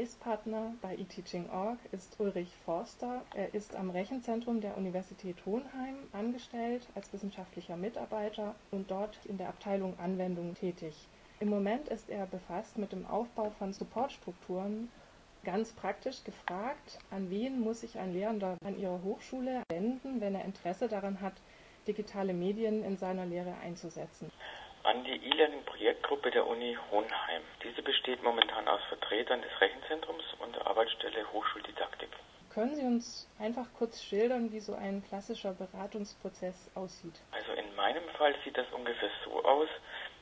Gesprächspartner bei eTeaching.org ist Ulrich Forster. Er ist am Rechenzentrum der Universität Hohenheim angestellt als wissenschaftlicher Mitarbeiter und dort in der Abteilung Anwendung tätig. Im Moment ist er befasst mit dem Aufbau von Supportstrukturen. Ganz praktisch gefragt, an wen muss sich ein Lehrender an ihrer Hochschule wenden, wenn er Interesse daran hat, digitale Medien in seiner Lehre einzusetzen? An die E-Learning-Projektgruppe der Uni Hohenheim. Diese besteht momentan aus Vertretern des Rechenzentrums und der Arbeitsstelle Hochschuldidaktik. Können Sie uns einfach kurz schildern, wie so ein klassischer Beratungsprozess aussieht? Also in meinem Fall sieht das ungefähr so aus,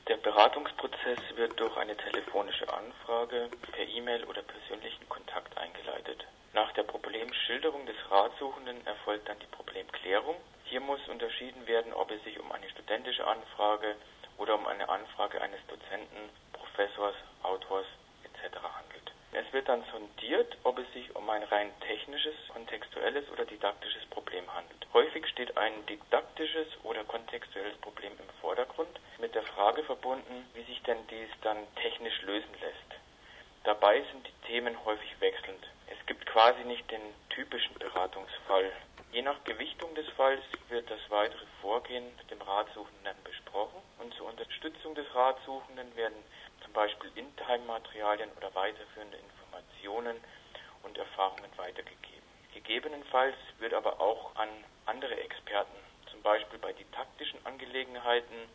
der Beratungsprozess wird durch eine telefonische Anfrage, per E-Mail oder persönlichen Kontakt eingeleitet. Nach der Problemschilderung des Ratsuchenden erfolgt dann die Problemklärung. Hier muss unterschieden werden, ob es sich um eine studentische Anfrage oder um eine Anfrage eines Dozenten, Professors, Autors etc. handelt. Es wird dann sondiert, ob es sich um ein rein technisches, kontextuelles oder didaktisches Problem handelt. Häufig steht ein didaktisches oder kontextuelles Problem im Vordergrund, mit der Frage verbunden, wie sich denn dies dann technisch lösen lässt. Dabei sind die Themen häufig wechselnd. Es gibt quasi nicht den typischen Beratungsfall. Je nach Gewichtung des Falls wird das weitere Vorgehen mit dem Ratsuchenden besprochen und zur Unterstützung des Ratsuchenden werden zum Beispiel In-Time-Materialien oder weiterführende Informationen und Erfahrungen weitergegeben. Gegebenenfalls wird aber auch an andere Experten, zum Beispiel bei didaktischen Angelegenheiten,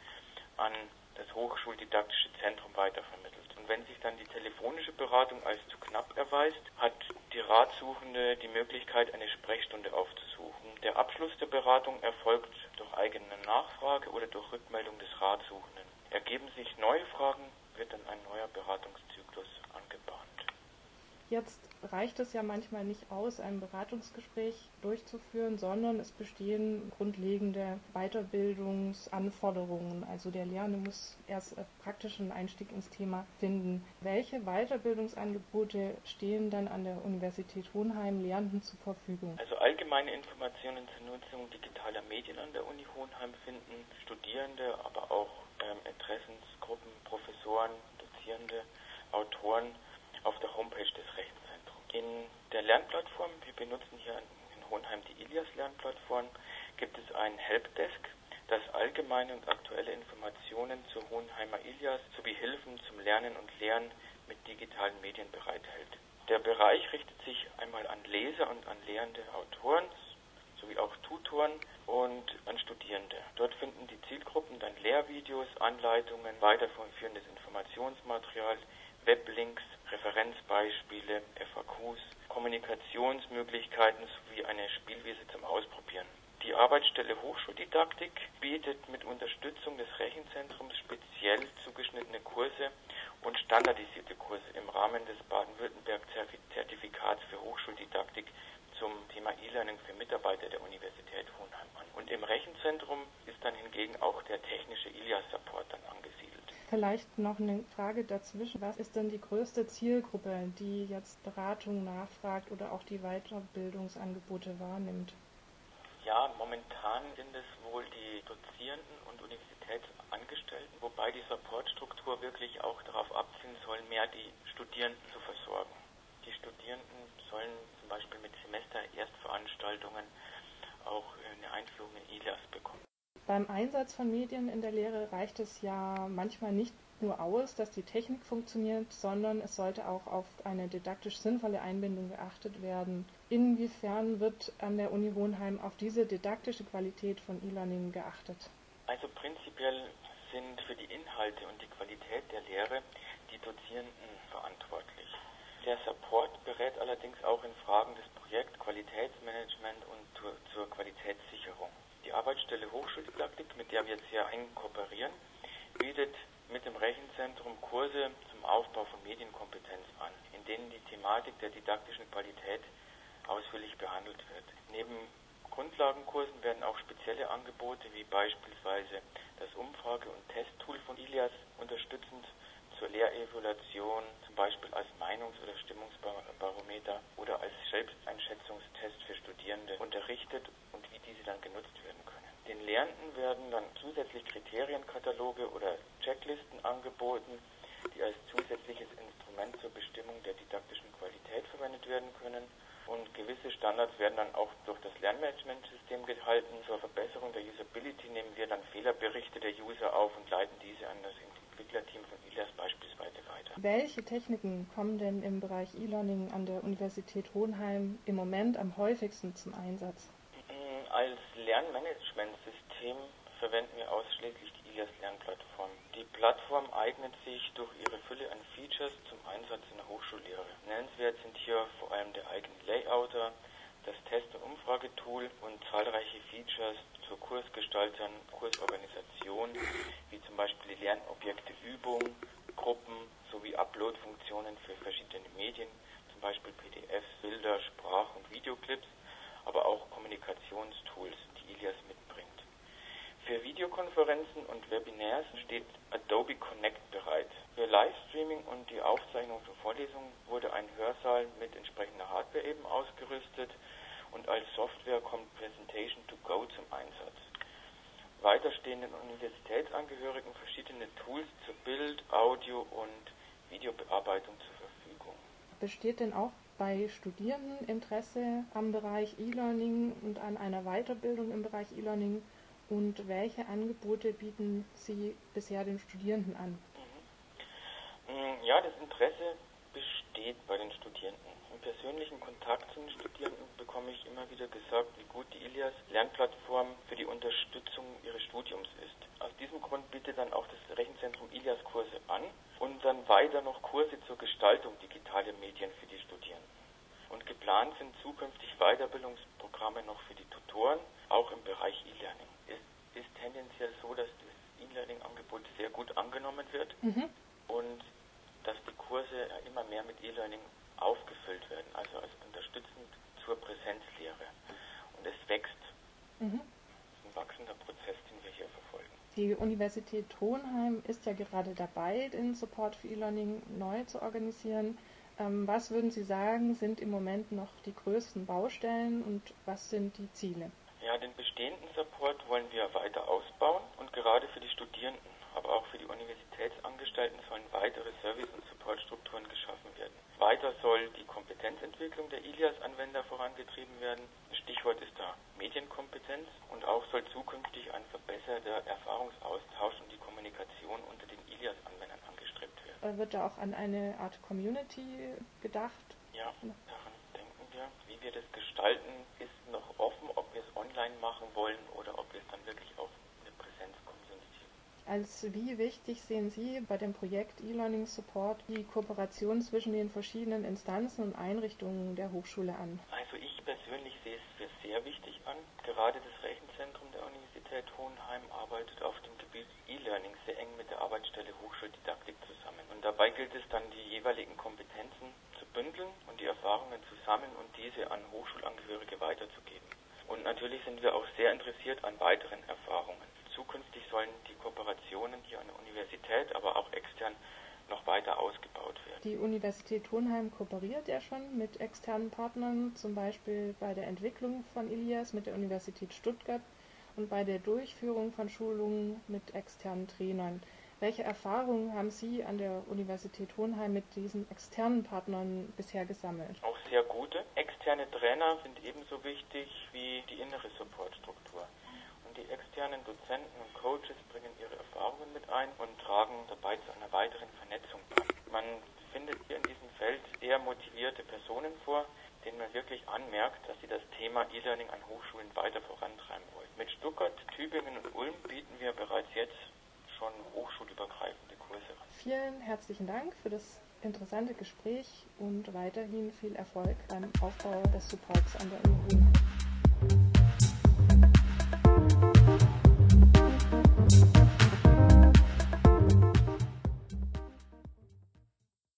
an das Hochschuldidaktische Zentrum weitervermittelt. Und wenn sich dann die telefonische Beratung als zu knapp erweist, hat die Ratsuchende die Möglichkeit, eine Sprechstunde aufzusuchen. Der Abschluss der Beratung erfolgt durch eigene Nachfrage oder durch Rückmeldung des Ratsuchenden. Ergeben sich neue Fragen, wird dann ein neuer angebahnt. Jetzt reicht es ja manchmal nicht aus, ein Beratungsgespräch durchzuführen, sondern es bestehen grundlegende Weiterbildungsanforderungen. Also der Lehrende muss erst praktischen Einstieg ins Thema finden. Welche Weiterbildungsangebote stehen dann an der Universität Hohenheim Lehrenden zur Verfügung? Also allgemeine Informationen zur Nutzung digitaler Medien an der Uni Hohenheim finden Studierende, aber auch ähm, Interessensgruppen, Professoren, Dozierende, Autoren auf der Homepage des Rechenzentrums. In der Lernplattform, wir benutzen hier in Hohenheim die Ilias Lernplattform, gibt es ein Helpdesk, das allgemeine und aktuelle Informationen zur Hohenheimer Ilias sowie Hilfen zum Lernen und Lehren mit digitalen Medien bereithält. Der Bereich richtet sich einmal an Leser und an lehrende Autoren sowie auch Tutoren und an Studierende. Dort finden die Zielgruppen dann Lehrvideos, Anleitungen, weiterführendes Informationsmaterial, Weblinks, Referenzbeispiele, FAQs, Kommunikationsmöglichkeiten sowie eine Spielwiese zum Ausprobieren. Die Arbeitsstelle Hochschuldidaktik bietet mit Unterstützung des Rechenzentrums speziell zugeschnittene Kurse und standardisierte Kurse im Rahmen des Baden-Württemberg-Zertifikats für Hochschuldidaktik zum Thema E-Learning für Mitarbeiter der Universität Hohenheim an. Und im Rechenzentrum ist dann hingegen auch der technische ILIAS-Support dann angesiedelt. Vielleicht noch eine Frage dazwischen. Was ist denn die größte Zielgruppe, die jetzt Beratung nachfragt oder auch die Weiterbildungsangebote wahrnimmt? Ja, momentan sind es wohl die Dozierenden und Universitätsangestellten, wobei die Supportstruktur wirklich auch darauf abzielen soll, mehr die Studierenden zu versorgen. Die Studierenden sollen zum Beispiel mit Semester-Erstveranstaltungen auch eine Einführung in ILAS bekommen. Beim Einsatz von Medien in der Lehre reicht es ja manchmal nicht nur aus, dass die Technik funktioniert, sondern es sollte auch auf eine didaktisch sinnvolle Einbindung geachtet werden. Inwiefern wird an der Uni Hohenheim auf diese didaktische Qualität von E-Learning geachtet? Also prinzipiell sind für die Inhalte und die Qualität der Lehre die Dozierenden verantwortlich. Der Support berät allerdings auch in Fragen des Projekt Qualitätsmanagement und zur, zur Qualitätssicherung. Die Arbeitsstelle Hochschuldidaktik, mit der wir jetzt sehr eng kooperieren, bietet mit dem Rechenzentrum Kurse zum Aufbau von Medienkompetenz an, in denen die Thematik der didaktischen Qualität ausführlich behandelt wird. Neben Grundlagenkursen werden auch spezielle Angebote wie beispielsweise das Umfrage- und Testtool von Ilias unterstützend zur Lehrevaluation, zum Beispiel als Meinungs- oder Stimmungsbarometer oder als Selbsteinschätzungstest für Studierende unterrichtet und wie diese dann genutzt werden können. Den Lernenden werden dann zusätzlich Kriterienkataloge oder Checklisten angeboten, die als zusätzliches Instrument zur Bestimmung der didaktischen Qualität verwendet werden können. Und gewisse Standards werden dann auch durch das Lernmanagementsystem gehalten. Zur Verbesserung der Usability nehmen wir dann Fehlerberichte der User auf und leiten diese an das Entwicklerteam von ILAS beispielsweise weiter. Welche Techniken kommen denn im Bereich E-Learning an der Universität Hohenheim im Moment am häufigsten zum Einsatz? Als Lernmanagementsystem verwenden wir ausschließlich die ILIAS Lernplattform. Die Plattform eignet sich durch ihre Fülle an Features zum Einsatz in der Hochschullehre. Nennenswert sind hier vor allem der eigene Layouter, das Test- und Umfragetool und zahlreiche Features zur Kursgestaltung, Kursorganisation, wie zum Beispiel die Lernobjekte Übung, Gruppen sowie Upload-Funktionen für verschiedene Medien, zum Beispiel PDFs, Bilder, Sprach- und Videoclips, aber auch Kommunikationstools, die Ilias mitbringt. Für Videokonferenzen und Webinars steht Adobe Connect bereit. Für Livestreaming und die Aufzeichnung von Vorlesungen wurde ein Hörsaal mit entsprechender Hardware eben ausgerüstet und als Software kommt Presentation to Go zum Einsatz. Weiter stehen den Universitätsangehörigen verschiedene Tools zur Bild-, Audio- und Videobearbeitung zur Verfügung. Besteht denn auch bei Studierenden Interesse am Bereich E-Learning und an einer Weiterbildung im Bereich E-Learning und welche Angebote bieten Sie bisher den Studierenden an? Mhm. Ja, das Interesse besteht bei den Studierenden. Im persönlichen Kontakt zu den Studierenden bekomme ich immer wieder gesagt, wie gut die Ilias Lernplattform für die Unterstützung ihres Studiums ist. Aus diesem Grund bietet dann auch das Rechenzentrum Ilias Kurse an und dann weiter noch Kurse zur Gestaltung digitaler Medien für die Studierenden. Und geplant sind zukünftig Weiterbildungsprogramme noch für die Tutoren, auch im Bereich E-Learning. Es ist tendenziell so, dass das E-Learning-Angebot sehr gut angenommen wird mhm. und dass die Kurse immer mehr mit E-Learning aufgefüllt werden, also als unterstützend zur Präsenzlehre. Und es wächst. Mhm. Das ist ein wachsender Prozess, den wir hier verfolgen. Die Universität Hohenheim ist ja gerade dabei, den Support für E-Learning neu zu organisieren. Ähm, was würden Sie sagen, sind im Moment noch die größten Baustellen und was sind die Ziele? Ja, den bestehenden Support wollen wir weiter ausbauen und gerade für die Studierenden, aber auch für die Universitätsangestellten sollen weitere Service- und Supportstrukturen geschaffen werden. Weiter soll die Kompetenzentwicklung der ILIAS-Anwender vorangetrieben werden. Stichwort ist da Medienkompetenz und auch soll zukünftig ein verbesserter Erfahrungsaustausch und die Kommunikation unter den ILIAS-Anwendern angestrebt werden. Äh, wird da auch an eine Art Community gedacht? Ja, daran denken wir. Wie wir das gestalten, ist noch offen, ob wir es online machen wollen oder ob wir es dann wirklich auf als wie wichtig sehen Sie bei dem Projekt E-Learning Support die Kooperation zwischen den verschiedenen Instanzen und Einrichtungen der Hochschule an? Also ich persönlich sehe es für sehr wichtig an. Gerade das Universität Hohenheim arbeitet auf dem Gebiet E-Learning sehr eng mit der Arbeitsstelle Hochschuldidaktik zusammen. Und dabei gilt es dann, die jeweiligen Kompetenzen zu bündeln und die Erfahrungen zu sammeln und diese an Hochschulangehörige weiterzugeben. Und natürlich sind wir auch sehr interessiert an weiteren Erfahrungen. Zukünftig sollen die Kooperationen hier an der Universität, aber auch extern noch weiter ausgebaut werden. Die Universität Hohenheim kooperiert ja schon mit externen Partnern, zum Beispiel bei der Entwicklung von Ilias mit der Universität Stuttgart und bei der Durchführung von Schulungen mit externen Trainern. Welche Erfahrungen haben Sie an der Universität Hohenheim mit diesen externen Partnern bisher gesammelt? Auch sehr gute. Externe Trainer sind ebenso wichtig wie die innere Supportstruktur die externen Dozenten und Coaches bringen ihre Erfahrungen mit ein und tragen dabei zu einer weiteren Vernetzung. Man findet hier in diesem Feld eher motivierte Personen vor, denen man wirklich anmerkt, dass sie das Thema E-Learning an Hochschulen weiter vorantreiben wollen. Mit Stuttgart, Tübingen und Ulm bieten wir bereits jetzt schon hochschulübergreifende Kurse an. Vielen herzlichen Dank für das interessante Gespräch und weiterhin viel Erfolg beim Aufbau des Supports an der Ulm.